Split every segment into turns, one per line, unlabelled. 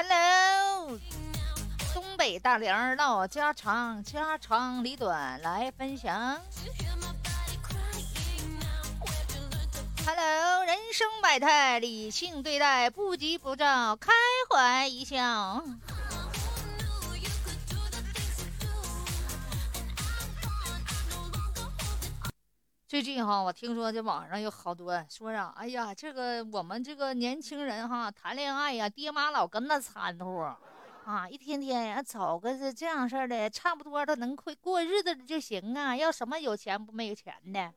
Hello，东北大梁唠家常，家长里短来分享。Hello，人生百态，理性对待，不急不躁，开怀一笑。最近哈，我听说这网上有好多说啥，哎呀，这个我们这个年轻人哈谈恋爱呀，爹妈老跟那掺和，啊，一天天呀找个是这样式儿的，差不多都能过过日子的就行啊，要什么有钱不没有钱的。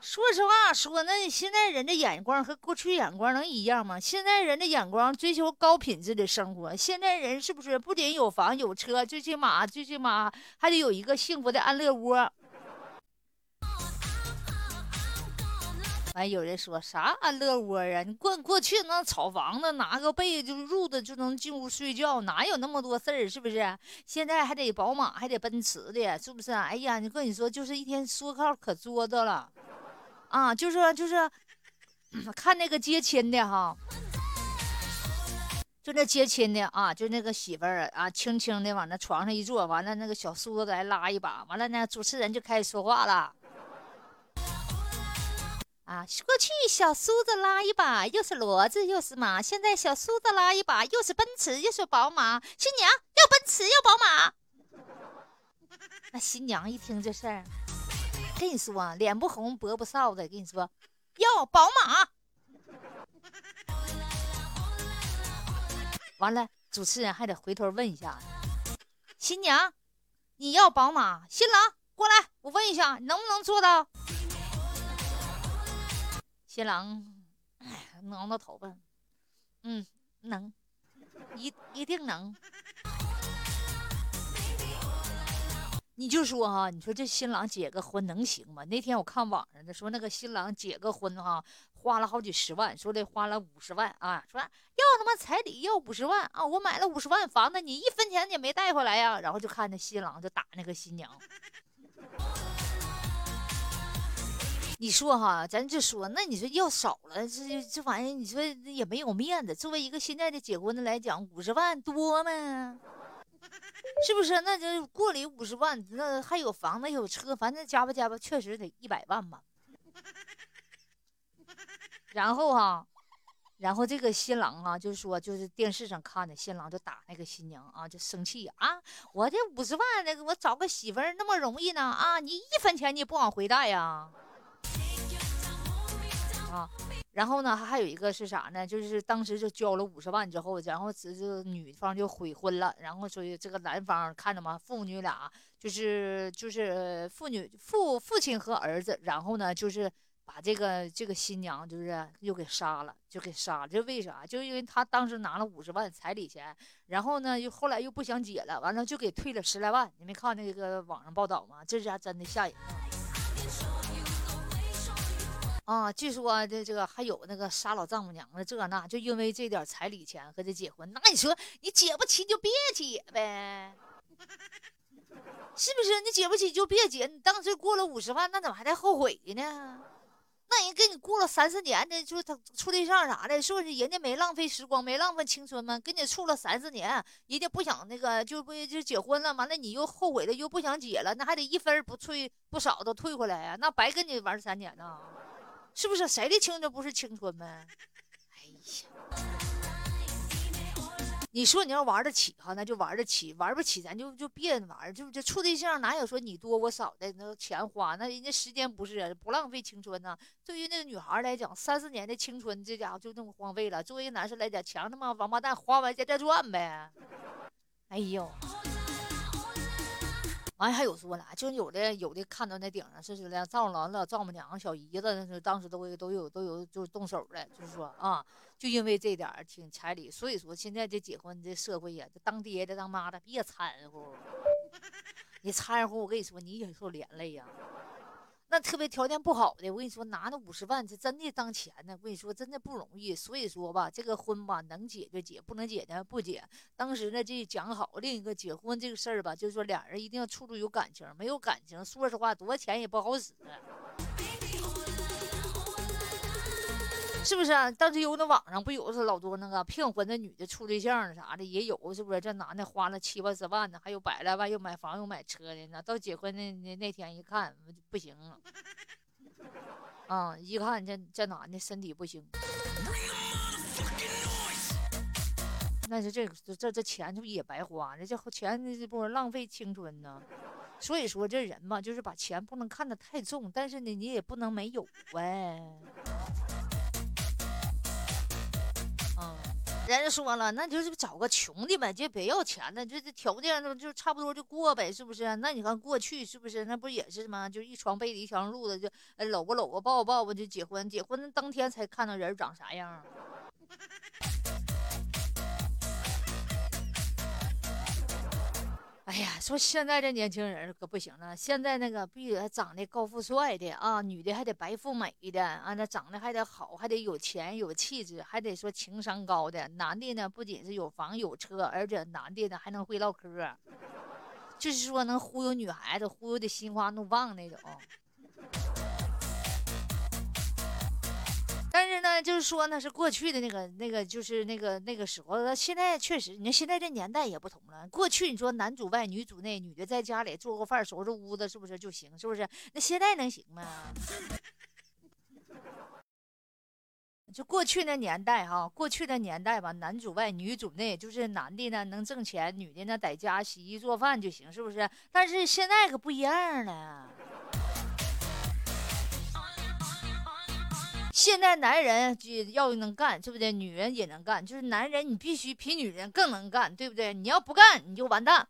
说实话说，那现在人的眼光和过去眼光能一样吗？现在人的眼光追求高品质的生活，现在人是不是不仅有房有车，最起码最起码还得有一个幸福的安乐窝。完，有人说啥安乐窝啊？你过过去那草房子，拿个被就褥子就能进屋睡觉，哪有那么多事儿？是不是？现在还得宝马，还得奔驰的，是不是？哎呀，你跟你说，就是一天说靠可作的了，啊，就是就是，看那个接亲的哈，就那接亲的啊，就那个媳妇儿啊，轻轻的往那床上一坐，完了那个小叔子来拉一把，完了呢，主持人就开始说话了。啊，过去小叔子拉一把，又是骡子又是马；现在小叔子拉一把，又是奔驰又是宝马。新娘要奔驰要宝马。那新娘一听这事儿，跟你说，脸不红脖不臊的，跟你说要宝马。完了，主持人还得回头问一下，新娘你要宝马？新郎过来，我问一下，能不能做到？新郎，挠挠头发，嗯，能，一一定能。你就说哈，你说这新郎结个婚能行吗？那天我看网上的说，那个新郎结个婚哈，花了好几十万，说的花了五十万啊，说要他妈彩礼要五十万啊，我买了五十万房子，你一分钱也没带回来呀。然后就看那新郎就打那个新娘。你说哈，咱就说，那你说要少了，这这玩意，你说也没有面子。作为一个现在的结婚的来讲，五十万多吗？是不是？那就过里五十万，那还有房子有车，反正加吧加吧，确实得一百万吧。然后哈，然后这个新郎啊，就说，就是电视上看的，新郎就打那个新娘啊，就生气啊！我这五十万，那个我找个媳妇儿那么容易呢？啊，你一分钱你不往回带呀？啊，啊然后呢，还有一个是啥呢？就是当时就交了五十万之后，然后这这女方就悔婚了，然后所以这个男方看着吗？父女俩就是就是父女父父亲和儿子，然后呢就是把这个这个新娘就是又给杀了，就给杀了。这为啥？就因为他当时拿了五十万彩礼钱，然后呢又后来又不想结了，完了就给退了十来万。你没看那个网上报道吗？这家真的吓人。啊，据说这这个还有那个杀老丈母娘的这那，就因为这点彩礼钱和这结婚，那你说你结不起就别结呗，是不是？你结不起就别结，你当时过了五十万，那怎么还带后悔呢？那人跟你过了三四年的，就他处对象啥的，是不是人家没浪费时光，没浪费青春吗？跟你处了三四年，人家不想那个，就不就结婚了，完了你又后悔了，又不想结了，那还得一分不退不少都退回来呀，那白跟你玩三年呢。是不是谁的青春不是青春呗？哎呀，你说你要玩得起哈，那就玩得起；玩不起，咱就就别玩。就这处对象哪有说你多我少的？那钱花，那人家时间不是不浪费青春呢？对于那个女孩来讲，三四年的青春，这家伙就这么荒废了。作为一个男生来讲，强他妈王八蛋，花完再再赚呗。哎呦！完还有说呢，就有的有的看到那顶上是是连丈老了丈母娘、小姨子，那是当时都都有都有就是动手了，就是说啊，就因为这点儿挺彩礼，所以说现在这结婚这社会呀，这当爹的当妈的别掺和，你掺和我跟你说你也受连累呀。那特别条件不好的，我跟你说，拿那五十万，是真的当钱呢。我跟你说，真的不容易。所以说吧，这个婚吧，能结就结，不能结呢不结。当时呢，这讲好另一个结婚这个事儿吧，就是说俩人一定要处处有感情，没有感情，说实话，多少钱也不好使。是不是啊？当时有那网上不有是老多那个骗婚的女的处对象啥的也有，是不是？这男的花了七八十万呢，还有百来万又买房又买车的呢。到结婚那那那天一看不行，啊，一看这这男的身体不行，那是这这这钱这不也白花了？这钱这不浪费青春呢？所以说这人嘛，就是把钱不能看得太重，但是呢，你也不能没有呗。人家说了，那就是找个穷的呗，就别要钱的，就这条件就就差不多就过呗，是不是？那你看过去是不是？那不也是吗？就一床被子一条褥子，就搂吧搂吧抱吧抱吧就结婚，结婚当天才看到人长啥样。哎呀，说现在这年轻人可不行了，现在那个必须得长得高富帅的啊，女的还得白富美的啊，那长得还得好，还得有钱有气质，还得说情商高的。男的呢，不仅是有房有车，而且男的呢还能会唠嗑，就是说能忽悠女孩子，忽悠的心花怒放那种。就是说那，是过去的那个那个，就是那个那个时候。现在确实，你看现在这年代也不同了。过去你说男主外女主内，女的在家里做个饭、收拾屋子，是不是就行？是不是？那现在能行吗？就过去那年代哈，过去的年代吧，男主外女主内，就是男的呢能挣钱，女的呢在家洗衣做饭就行，是不是？但是现在可不一样了。现在男人就要能干，对不对？女人也能干，就是男人你必须比女人更能干，对不对？你要不干你就完蛋。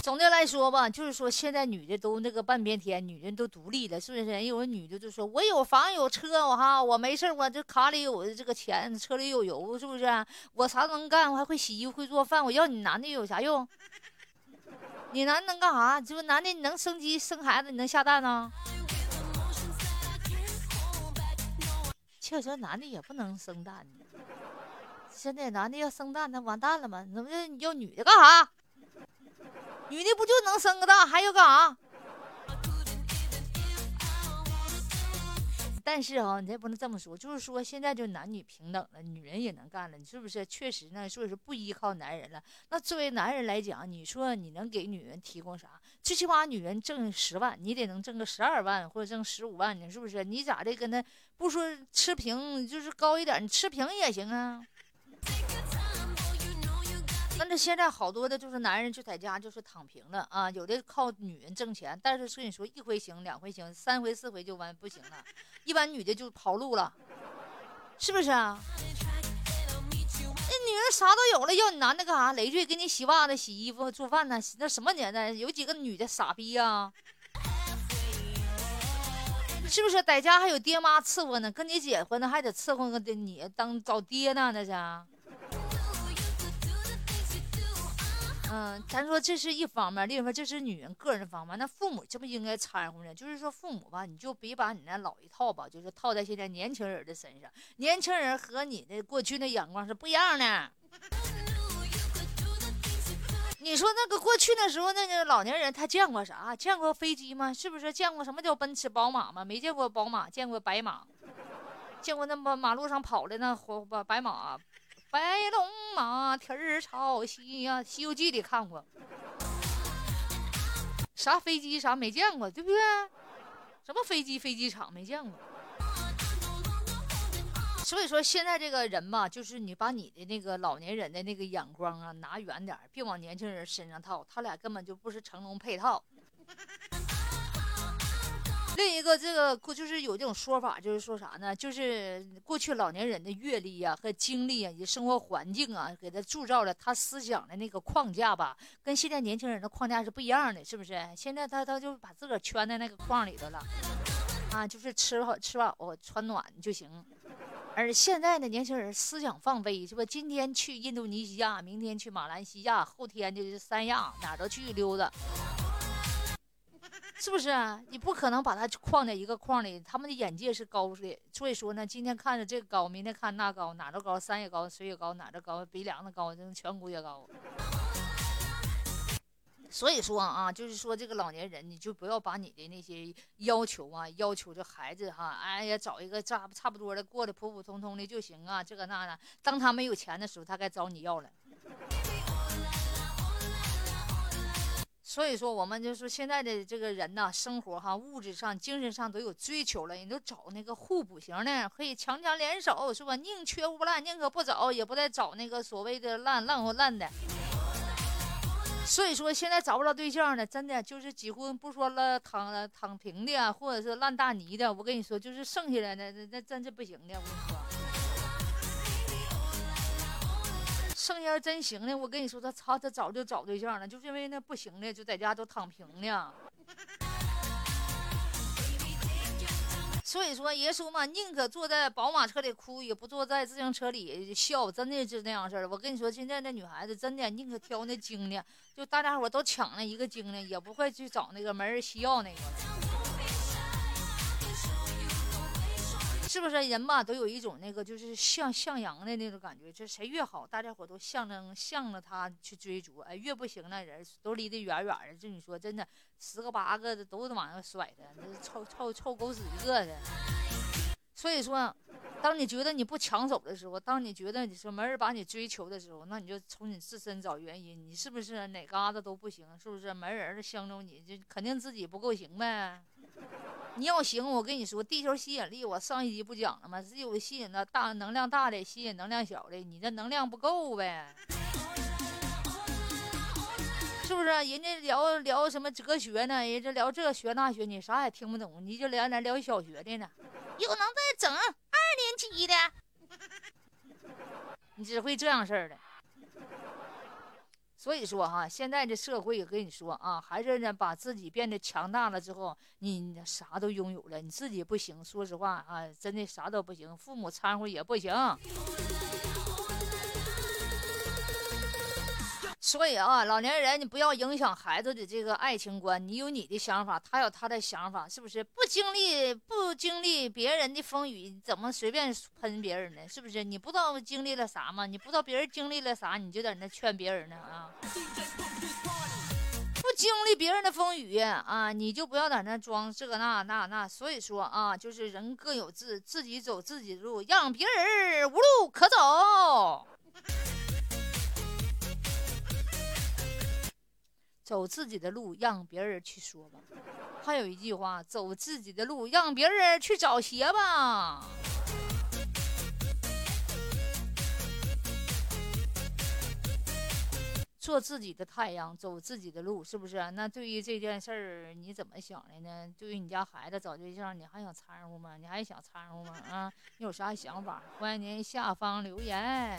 总的来说吧，就是说现在女的都那个半边天，女人都独立了，是不是？有的女的就说：“我有房有车，我哈我没事，我这卡里有这个钱，车里有油，是不是？我啥能干，我还会洗衣服会做饭，我要你男的有啥用？”你男的能干啥？你说男的你能生鸡生孩子，你能下蛋呢？确实男的也不能生蛋。现在男的要生蛋，那完蛋了吗？那不要女的干啥？女的不就能生个蛋，还要干啥？但是啊，你也不能这么说，就是说现在就男女平等了，女人也能干了，你是不是？确实呢，所以说不依靠男人了。那作为男人来讲，你说你能给女人提供啥？最起码女人挣十万，你得能挣个十二万或者挣十五万，呢是不是？你咋的跟他不说持平，就是高一点，你持平也行啊。那这现在好多的就是男人就在家就是躺平了啊，有的靠女人挣钱，但是跟你说一回行两回行，三回四回就完不行了，一般女的就跑路了，是不是啊？那女人啥都有了，要你男的干啥？累赘给你洗袜子、洗衣服、做饭呢？那什么年代？有几个女的傻逼呀？是不是？在家还有爹妈伺候呢，跟你姐夫呢还得伺候个你当找爹呢，那是。嗯，咱说这是一方面，另一方面这是女人个人方面。那父母这不应该掺和呢？就是说父母吧，你就别把你那老一套吧，就是套在现在年轻人的身上。年轻人和你的过去的眼光是不一样的。你说那个过去的时候，那个老年人他见过啥？见过飞机吗？是不是见过什么叫奔驰、宝马吗？没见过宝马，见过白马，见过那么马路上跑的那火白白马。白龙马蹄儿朝西呀，《西游记》里看过，啥飞机啥没见过，对不对？什么飞机飞机场没见过。所以说现在这个人嘛，就是你把你的那个老年人的那个眼光啊拿远点，别往年轻人身上套，他俩根本就不是成龙配套。另一个，这个过就是有这种说法，就是说啥呢？就是过去老年人的阅历呀和经历啊，以及生活环境啊，给他铸造了他思想的那个框架吧，跟现在年轻人的框架是不一样的，是不是？现在他他就把自个儿圈在那个框里头了，啊，就是吃好吃饱穿暖就行。而现在的年轻人思想放飞，是吧？今天去印度尼西亚，明天去马来西亚，后天就是三亚，哪都去溜达。是不是啊？你不可能把它框在一个框里，他们的眼界是高的，所以说呢，今天看着这个高，明天看那高，哪都高，山也高，水也高，哪都高，鼻梁子高，这全国也高。所以说啊，就是说这个老年人，你就不要把你的那些要求啊，要求这孩子哈，哎呀，找一个差差不多的，过得普普通通的就行啊，这个那的。当他没有钱的时候，他该找你要了。所以说，我们就说现在的这个人呐，生活哈，物质上、精神上都有追求了，你都找那个互补型的，可以强强联手，是吧？宁缺毋滥，宁可不找，也不再找那个所谓的烂烂或烂的。所以说，现在找不着对象的，真的就是几乎不说了躺躺平的，或者是烂大泥的。我跟你说，就是剩下来的那那真是不行的。我跟你说，剩下真行的，我跟你说，他操，他早就找对象了，就是因为那不行的，就在家都躺平呢。所以说，耶稣嘛，宁可坐在宝马车里哭，也不坐在自行车里笑，真的是那样式儿。我跟你说，现在那女孩子真的宁可挑那精的，就大家伙都抢那一个精的，也不会去找那个没人需要那个。是不是人吧，都有一种那个就是向向阳的那种感觉，就谁越好，大家伙都象征向着他去追逐。哎，越不行那人都离得远远的。就你说真的。十个八个的都得往上甩的，那臭臭臭狗屎一个的。所以说，当你觉得你不抢手的时候，当你觉得你说没人把你追求的时候，那你就从你自身找原因。你是不是哪嘎子都不行？是不是没人相中你？就肯定自己不够行呗。你要行，我跟你说，地球吸引力，我上一集不讲了吗？是有吸引的大能量大的吸引能量小的，你这能量不够呗。是不是人家聊聊什么哲学呢？人家聊这学那学，你啥也听不懂，你就聊来聊小学的呢？有能再整二年级的，你只会这样事儿的。所以说哈，现在这社会，我跟你说啊，还是呢，把自己变得强大了之后，你啥都拥有了，你自己不行。说实话啊，真的啥都不行，父母掺和也不行。所以啊，老年人，你不要影响孩子的这个爱情观。你有你的想法，他有他的想法，是不是？不经历不经历别人的风雨，怎么随便喷别人呢？是不是？你不知道经历了啥吗？你不知道别人经历了啥，你就在那劝别人呢啊？不经历别人的风雨啊，你就不要在那装这那那那。所以说啊，就是人各有志，自己走自己的路，让别人无路可走。走自己的路，让别人去说吧。还有一句话，走自己的路，让别人去找鞋吧。做自己的太阳，走自己的路，是不是？那对于这件事儿，你怎么想的呢？对于你家孩子找对象，你还想掺和吗？你还想掺和吗？啊，你有啥想法？欢迎您下方留言。